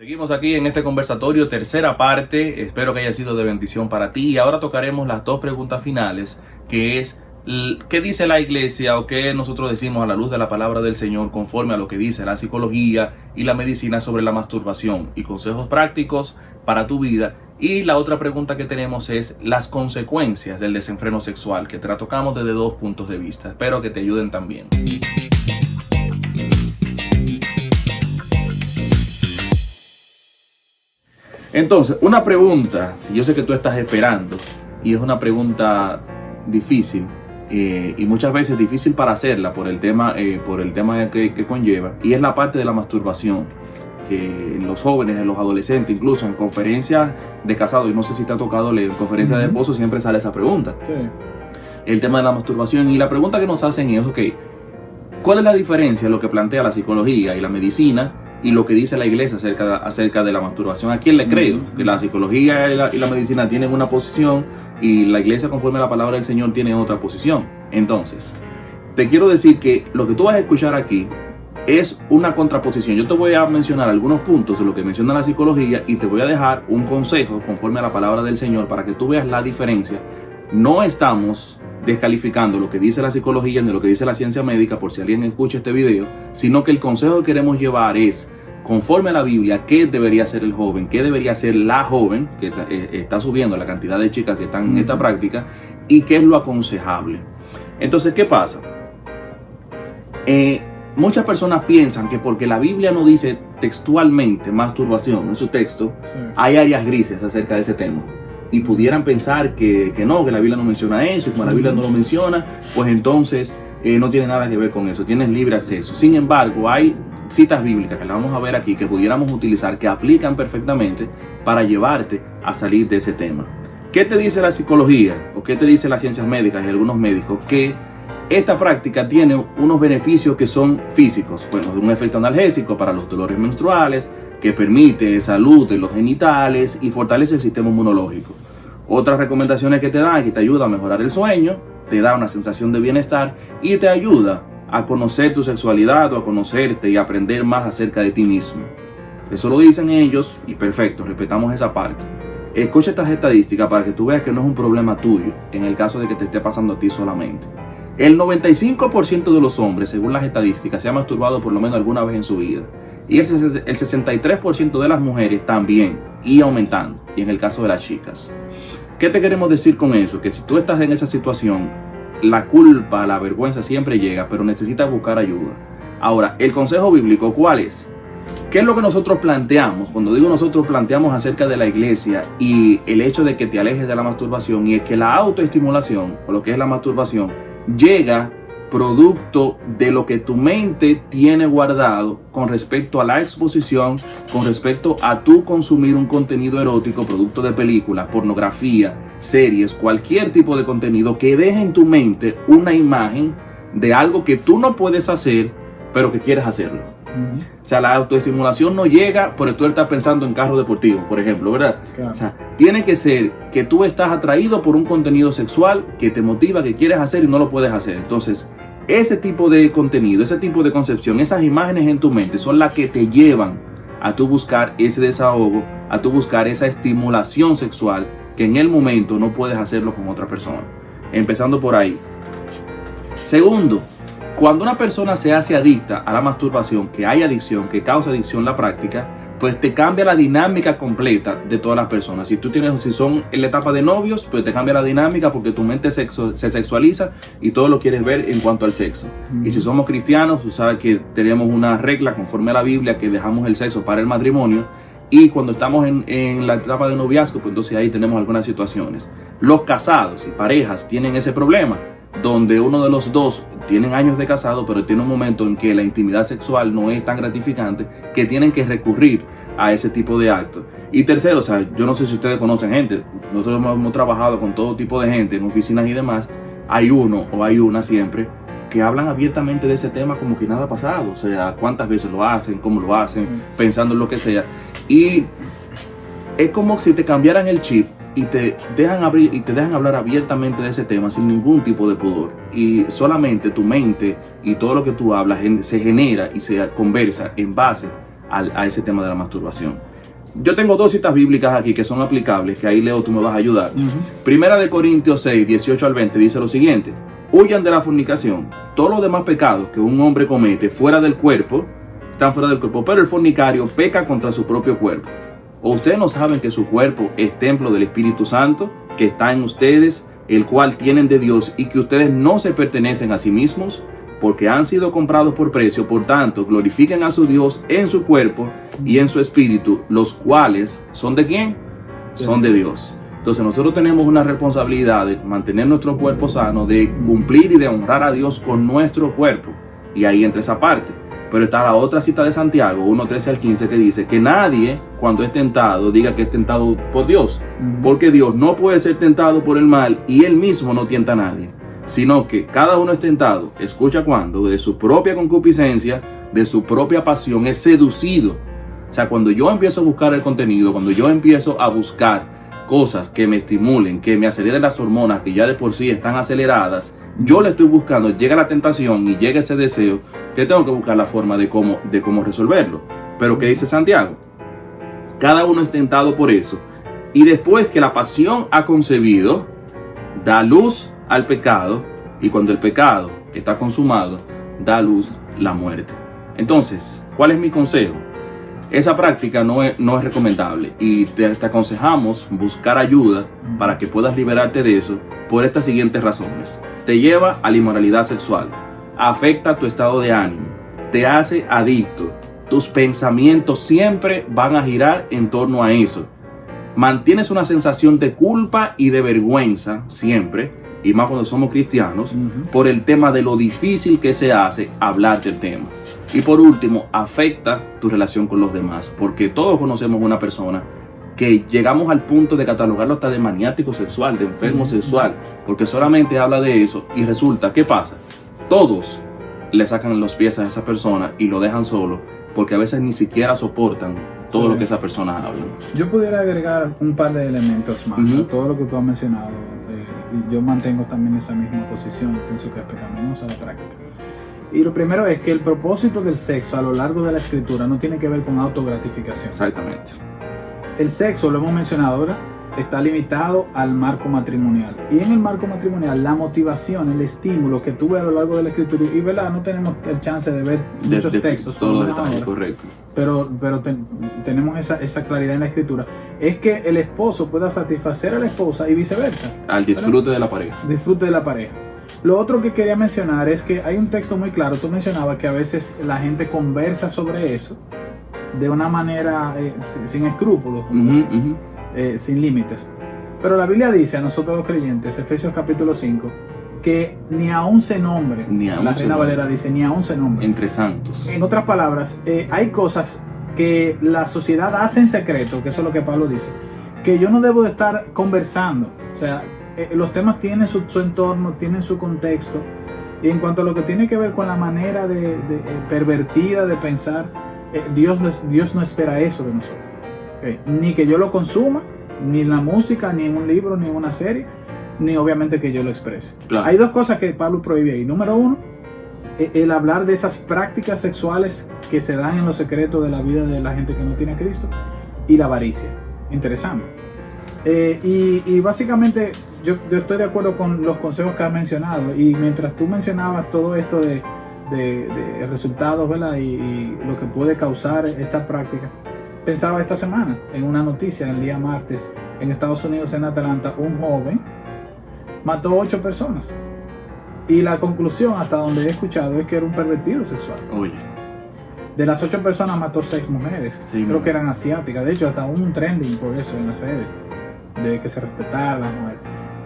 Seguimos aquí en este conversatorio, tercera parte. Espero que haya sido de bendición para ti. Y ahora tocaremos las dos preguntas finales, que es ¿qué dice la iglesia o qué nosotros decimos a la luz de la palabra del Señor conforme a lo que dice la psicología y la medicina sobre la masturbación y consejos prácticos para tu vida? Y la otra pregunta que tenemos es las consecuencias del desenfreno sexual, que te la tocamos desde dos puntos de vista. Espero que te ayuden también. Entonces, una pregunta, yo sé que tú estás esperando, y es una pregunta difícil, eh, y muchas veces difícil para hacerla por el tema, eh, por el tema que, conlleva, y es la parte de la masturbación, que los jóvenes, los adolescentes, incluso en conferencias de casado, y no sé si te ha tocado leer, en conferencias de esposo siempre sale esa pregunta. Sí. El tema de la masturbación, y la pregunta que nos hacen es, ok, ¿cuál es la diferencia de lo que plantea la psicología y la medicina y lo que dice la iglesia acerca, acerca de la masturbación. ¿A quién le creo? Que la psicología y la, medicina tienen una posición y la iglesia conforme a la palabra del Señor tiene otra posición. Entonces, te quiero decir que lo que tú vas a escuchar aquí es una contraposición. Yo te voy a mencionar algunos puntos de lo que menciona la psicología y te voy a dejar un consejo conforme a la palabra del Señor para que tú veas la diferencia. No estamos descalificando lo que dice la psicología ni lo que dice la ciencia médica por si alguien escucha este video, sino que el consejo que queremos llevar es, conforme a la Biblia, qué debería ser el joven, qué debería ser la joven, que está, eh, subiendo la cantidad de chicas que están en esta práctica, y qué es lo aconsejable. Entonces, ¿qué pasa? Eh, muchas personas piensan que porque la Biblia no dice textualmente masturbación en su texto, hay áreas grises acerca de ese tema y pudieran pensar que, no, que la Biblia no menciona eso, y como la Biblia no lo menciona, pues entonces eh, no tiene nada que ver con eso, tienes libre acceso. Sin embargo, hay citas bíblicas que la vamos a ver aquí que pudiéramos utilizar que aplican perfectamente para llevarte a salir de ese tema. ¿Qué te dice la psicología o qué te dice las ciencias médicas y algunos médicos? Que esta práctica tiene unos beneficios que son físicos, bueno, un efecto analgésico para los dolores menstruales, que permite salud de los genitales y fortalece el sistema inmunológico. Otras recomendaciones que te dan que te ayuda a mejorar el sueño, te da una sensación de bienestar y te ayuda a conocer tu sexualidad o a conocerte y aprender más acerca de ti mismo. Eso lo dicen ellos y perfecto, respetamos esa parte. Escucha estas estadísticas para que tú veas que no es un problema tuyo en el caso de que te esté pasando a ti solamente. El 95% de los hombres, según las estadísticas, se ha masturbado por lo menos alguna vez en su vida. Y el 63% de las mujeres también, y aumentando, y en el caso de las chicas. ¿Qué te queremos decir con eso? Que si tú estás en esa situación, la culpa, la vergüenza siempre llega, pero necesitas buscar ayuda. Ahora, el consejo bíblico, ¿cuál es? ¿Qué es lo que nosotros planteamos? Cuando digo nosotros planteamos acerca de la iglesia y el hecho de que te alejes de la masturbación, y es que la autoestimulación, o lo que es la masturbación, llega producto de lo que tu mente tiene guardado con respecto a la exposición, con respecto a tu consumir un contenido erótico, producto de películas, pornografía, series, cualquier tipo de contenido que deje en tu mente una imagen de algo que tú no puedes hacer, pero que quieres hacerlo. O sea, la autoestimulación no llega por tú estás pensando en carro deportivo, por ejemplo, ¿verdad? O sea, tiene que ser que tú estás atraído por un contenido sexual que te motiva, que quieres hacer y no lo puedes hacer. Entonces, ese tipo de contenido, ese tipo de concepción, esas imágenes en tu mente son las que te llevan a tu buscar ese desahogo, a tu buscar esa estimulación sexual que en el momento no puedes hacerlo con otra persona. Empezando por ahí. Segundo, cuando una persona se hace adicta a la masturbación, que hay adicción, que causa adicción la práctica, pues te cambia la dinámica completa de todas las personas. Si tú tienes, si son en la etapa de novios, pues te cambia la dinámica porque tu mente se sexualiza y todo lo quieres ver en cuanto al sexo. Y si somos cristianos, tú sabes que tenemos una regla conforme a la Biblia que dejamos el sexo para el matrimonio. Y cuando estamos en, en la etapa de noviazgo, pues entonces ahí tenemos algunas situaciones. Los casados y parejas tienen ese problema donde uno de los dos tienen años de casado, pero tiene un momento en que la intimidad sexual no es tan gratificante, que tienen que recurrir a ese tipo de actos. Y tercero, o sea, yo no sé si ustedes conocen gente, nosotros hemos, trabajado con todo tipo de gente en oficinas y demás, hay uno o hay una siempre que hablan abiertamente de ese tema como que nada ha pasado, o sea, cuántas veces lo hacen, cómo lo hacen, pensando en lo que sea. Y es como si te cambiaran el chip y te dejan abrir y te dejan hablar abiertamente de ese tema sin ningún tipo de pudor y solamente tu mente y todo lo que tú hablas se genera y se conversa en base a ese tema de la masturbación. Yo tengo dos citas bíblicas aquí que son aplicables, que ahí Leo tú me vas a ayudar. Primera de Corintios 6, 18 al 20 dice lo siguiente, huyan de la fornicación, todos los demás pecados que un hombre comete fuera del cuerpo, están fuera del cuerpo, pero el fornicario peca contra su propio cuerpo. ¿O ustedes no saben que su cuerpo es templo del Espíritu Santo, que está en ustedes, el cual tienen de Dios y que ustedes no se pertenecen a sí mismos? porque han sido comprados por precio, por tanto, glorifiquen a su Dios en su cuerpo y en su espíritu, los cuales son de quién? Son de Dios. Entonces nosotros tenemos una responsabilidad de mantener nuestro cuerpo sano, de cumplir y de honrar a Dios con nuestro cuerpo. Y ahí entra esa parte. Pero está la otra cita de Santiago, 1, 13 al 15, que dice que nadie, cuando es tentado, diga que es tentado por Dios. Porque Dios no puede ser tentado por el mal y Él mismo no tienta a nadie sino que cada uno es tentado, escucha cuando, de su propia concupiscencia, de su propia pasión, es seducido. O sea, cuando yo empiezo a buscar el contenido, cuando yo empiezo a buscar cosas que me estimulen, que me aceleren las hormonas que ya de por sí están aceleradas, yo le estoy buscando, llega la tentación y llega ese deseo, que tengo que buscar la forma de cómo, de cómo resolverlo. Pero ¿qué dice Santiago? Cada uno es tentado por eso. Y después que la pasión ha concebido, da luz al pecado y cuando el pecado está consumado, da luz la muerte. Entonces, ¿cuál es mi consejo? Esa práctica no es, no es recomendable y te, aconsejamos buscar ayuda para que puedas liberarte de eso por estas siguientes razones. Te lleva a la inmoralidad sexual, afecta tu estado de ánimo, te hace adicto, tus pensamientos siempre van a girar en torno a eso. Mantienes una sensación de culpa y de vergüenza siempre y más cuando somos cristianos, por el tema de lo difícil que se hace hablar del tema. Y por último, afecta tu relación con los demás, porque todos conocemos una persona que llegamos al punto de catalogarlo hasta de maniático sexual, de enfermo sexual, porque solamente habla de eso y resulta, ¿qué pasa? Todos le sacan los pies a esa persona y lo dejan solo, porque a veces ni siquiera soportan todo lo que esa persona habla. Yo pudiera agregar un par de elementos más a todo lo que tú has mencionado yo mantengo también esa misma posición, pienso que es pecaminosa la práctica. Y lo primero es que el propósito del sexo a lo largo de la escritura no tiene que ver con autogratificación. Exactamente. El sexo, lo hemos mencionado ahora, está limitado al marco matrimonial. Y en el marco matrimonial, la motivación, el estímulo que tuve a lo largo de la escritura, y verdad, no tenemos el chance de ver muchos textos. Todos los detalles, correcto. Pero, pero tenemos esa, esa, claridad en la escritura. Es que el esposo pueda satisfacer a la esposa y viceversa. Al disfrute de la pareja. Disfrute de la pareja. Lo otro que quería mencionar es que hay un texto muy claro. Tú mencionabas que a veces la gente conversa sobre eso de una manera eh, sin, escrúpulos. Eh, sin límites. Pero la Biblia dice a nosotros los creyentes, Efesios capítulo 5, que ni aún se nombre. Ni la Reina Valera dice, ni aún se nombre. Entre santos. En otras palabras, eh, hay cosas que la sociedad hace en secreto, que eso es lo que Pablo dice, que yo no debo de estar conversando. O sea, eh, los temas tienen su, entorno, tienen su contexto. Y en cuanto a lo que tiene que ver con la manera de, pervertida de pensar, Dios, Dios no espera eso de nosotros. Ni que yo lo consuma, ni en la música, ni en un libro, ni en una serie, ni obviamente que yo lo exprese. Hay dos cosas que Pablo prohíbe ahí. Número uno, e, el hablar de esas prácticas sexuales que se dan en los secretos de la vida de la gente que no tiene a Cristo y la avaricia. Interesante. Eh, y, básicamente yo, estoy de acuerdo con los consejos que has mencionado y mientras tú mencionabas todo esto de, resultados ¿verdad? y lo que puede causar esta práctica, Pensaba esta semana en una noticia, el día martes, en Estados Unidos, en Atlanta, un joven mató ocho personas. Y la conclusión, hasta donde he escuchado, es que era un pervertido sexual. Oye. De las ocho personas mató seis mujeres. Creo que eran asiáticas. De hecho, hasta un trending por eso en las redes. De que se respetara la mujer.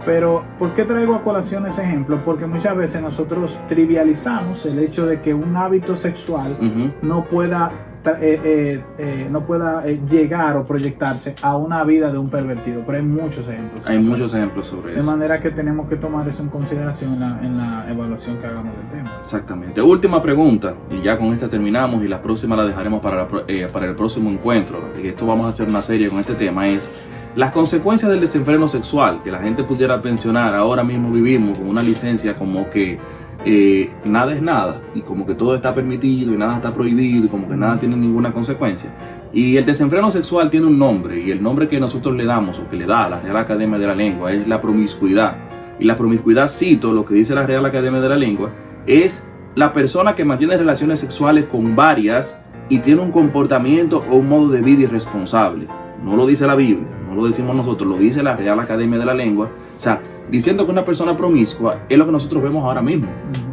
Pero, ¿por qué traigo a colación ese ejemplo? Porque muchas veces nosotros trivializamos el hecho de que un hábito sexual no pueda eh, eh, eh, no pueda llegar o proyectarse a una vida de un pervertido. Pero hay muchos ejemplos. Hay muchos ejemplos sobre eso. De manera que tenemos que tomar eso en consideración en la, evaluación que hagamos del tema. Exactamente. Última pregunta, y ya con esta terminamos y la próxima la dejaremos para, para el próximo encuentro. Y esto vamos a hacer una serie con este tema, es las consecuencias del desenfreno sexual, que la gente pudiera pensionar, ahora mismo vivimos con una licencia como que eh, nada es nada y como que todo está permitido y nada está prohibido y como que nada tiene ninguna consecuencia. Y el desenfreno sexual tiene un nombre y el nombre que nosotros le damos o que le da la Real Academia de la Lengua es la promiscuidad. Y la promiscuidad, cito lo que dice la Real Academia de la Lengua, es la persona que mantiene relaciones sexuales con varias y tiene un comportamiento o un modo de vida irresponsable. No lo dice la Biblia, no lo decimos nosotros, lo dice la Real Academia de la Lengua. O sea, diciendo que una persona promiscua es lo que nosotros vemos ahora mismo.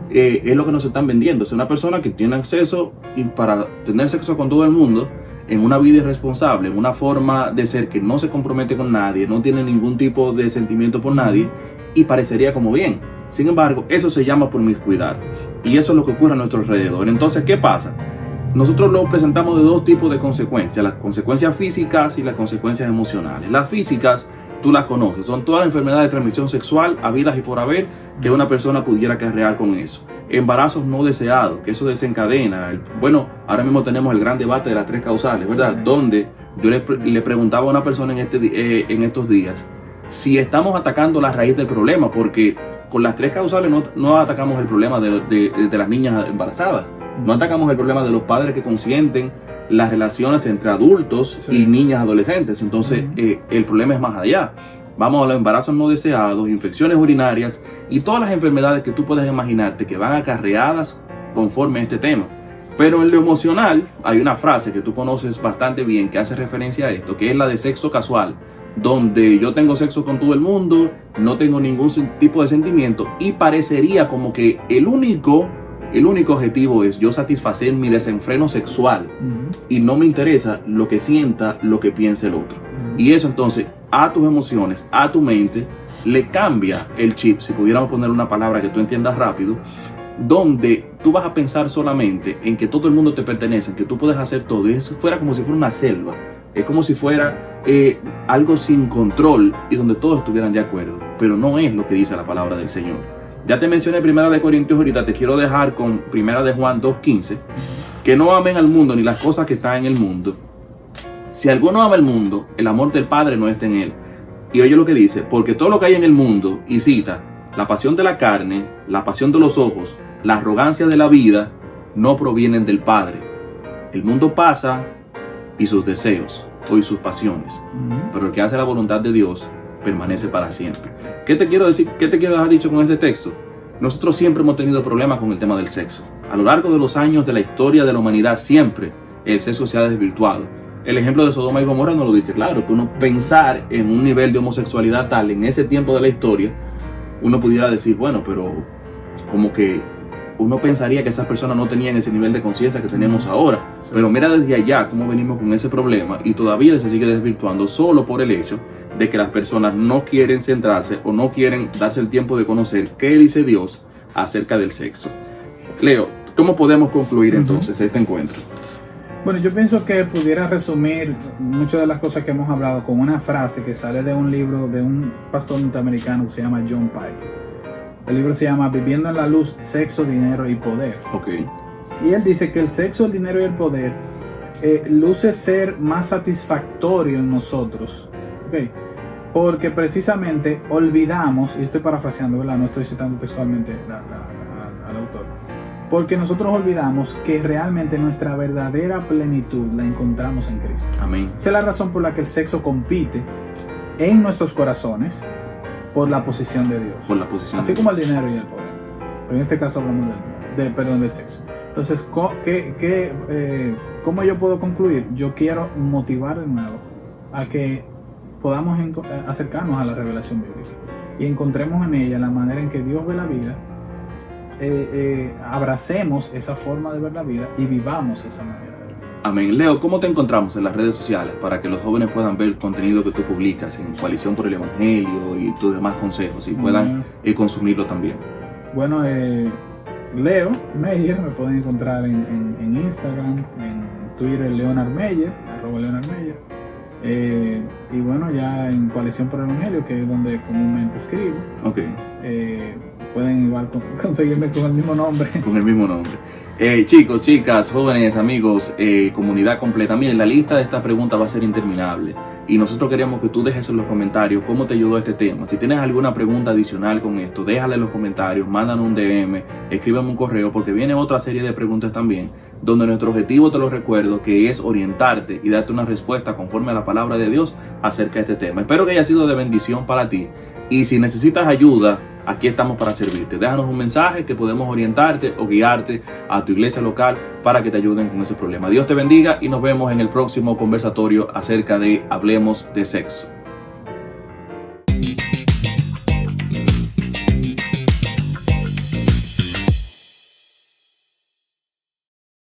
Eh, es lo que nos están vendiendo. Es una persona que tiene acceso y para tener sexo con todo el mundo en una vida irresponsable, en una forma de ser que no se compromete con nadie, no tiene ningún tipo de sentimiento por nadie y parecería como bien. Sin embargo, eso se llama promiscuidad y eso es lo que ocurre a nuestro alrededor. Entonces, ¿qué pasa? Nosotros lo presentamos de dos tipos de consecuencias, las consecuencias físicas y las consecuencias emocionales. Las físicas, tú las conoces, son todas las enfermedades de transmisión sexual, habidas y por haber, que una persona pudiera cargar con eso. Embarazos no deseados, que eso desencadena. bueno, ahora mismo tenemos el gran debate de las tres causales, ¿verdad? Donde yo le, preguntaba a una persona en, este, eh, en estos días si estamos atacando la raíz del problema, porque con las tres causales no, atacamos el problema de, las niñas embarazadas, no atacamos el problema de los padres que consienten las relaciones entre adultos y niñas adolescentes. Entonces, eh, el problema es más allá. Vamos a los embarazos no deseados, infecciones urinarias y todas las enfermedades que tú puedes imaginarte que van acarreadas conforme a este tema. Pero en lo emocional hay una frase que tú conoces bastante bien que hace referencia a esto, que es la de sexo casual donde yo tengo sexo con todo el mundo, no tengo ningún tipo de sentimiento y parecería como que el único, el único objetivo es yo satisfacer mi desenfreno sexual y no me interesa lo que sienta, lo que piense el otro. Y eso entonces a tus emociones, a tu mente, le cambia el chip, si pudiéramos poner una palabra que tú entiendas rápido, donde tú vas a pensar solamente en que todo el mundo te pertenece, en que tú puedes hacer todo, y eso fuera como si fuera una selva es como si fuera eh, algo sin control y donde todos estuvieran de acuerdo. Pero no es lo que dice la palabra del Señor. Ya te mencioné Primera de Corintios ahorita, te quiero dejar con Primera de Juan 2.15. Que no amen al mundo ni las cosas que están en el mundo. Si alguno ama el mundo, el amor del Padre no está en él. Y oye lo que dice, porque todo lo que hay en el mundo, y cita, la pasión de la carne, la pasión de los ojos, la arrogancia de la vida, no provienen del Padre. El mundo pasa y sus deseos o y sus pasiones. Pero el que hace la voluntad de Dios permanece para siempre. ¿Qué te quiero decir? ¿Qué te quiero dejar dicho con este texto? Nosotros siempre hemos tenido problemas con el tema del sexo. A lo largo de los años de la historia de la humanidad siempre el sexo se ha desvirtuado. El ejemplo de Sodoma y Gomorra nos lo dice claro, que uno pensar en un nivel de homosexualidad tal en ese tiempo de la historia, uno pudiera decir, bueno, pero como que uno pensaría que esas personas no tenían ese nivel de conciencia que tenemos ahora. Pero mira desde allá cómo venimos con ese problema y todavía se sigue desvirtuando solo por el hecho de que las personas no quieren centrarse o no quieren darse el tiempo de conocer qué dice Dios acerca del sexo. Leo, ¿cómo podemos concluir entonces este encuentro? Bueno, yo pienso que pudiera resumir muchas de las cosas que hemos hablado con una frase que sale de un libro de un pastor norteamericano que se llama John Piper. El libro se llama Viviendo en la luz, sexo, dinero y poder. Okay. Y él dice que el sexo, el dinero y el poder eh, luce ser más satisfactorio en nosotros. Okay. Porque precisamente olvidamos, y estoy parafraseando, ¿verdad? No estoy citando textualmente al autor. Porque nosotros olvidamos que realmente nuestra verdadera plenitud la encontramos en Cristo. Amén. Esa es la razón por la que el sexo compite en nuestros corazones por la posición de Dios. Por la posición Así como el dinero y el poder. Pero en este caso hablamos del, de, perdón, del sexo. Entonces, ¿qué, qué, eh, ¿cómo yo puedo concluir? Yo quiero motivar de nuevo a que podamos eh, acercarnos a la revelación bíblica y encontremos en ella la manera en que Dios ve la vida, eh, abracemos esa forma de ver la vida y vivamos esa manera. Amén. Leo, ¿cómo te encontramos en las redes sociales para que los jóvenes puedan ver el contenido que tú publicas en Coalición por el Evangelio y tus demás consejos y puedan eh, consumirlo también? Bueno, eh, Leo Meyer, me pueden encontrar en, Instagram, en Twitter, Leonard Meyer, arroba Leonard Meyer. Eh, y bueno, ya en Coalición por el Evangelio, que es donde comúnmente escribo. Ok. pueden igual conseguirme con el mismo nombre. Con el mismo nombre. Eh, chicos, chicas, jóvenes, amigos, eh, comunidad completa, miren, la lista de estas preguntas va a ser interminable. Y nosotros queríamos que tú dejes en los comentarios cómo te ayudó este tema. Si tienes alguna pregunta adicional con esto, déjala en los comentarios, mándanos un DM, escríbeme un correo, porque viene otra serie de preguntas también, donde nuestro objetivo, te lo recuerdo, que es orientarte y darte una respuesta conforme a la palabra de Dios acerca de este tema. Espero que haya sido de bendición para ti. Y si necesitas ayuda, aquí estamos para servirte. Déjanos un mensaje que podemos orientarte o guiarte a tu iglesia local para que te ayuden con ese problema. Dios te bendiga y nos vemos en el próximo conversatorio acerca de Hablemos de Sexo.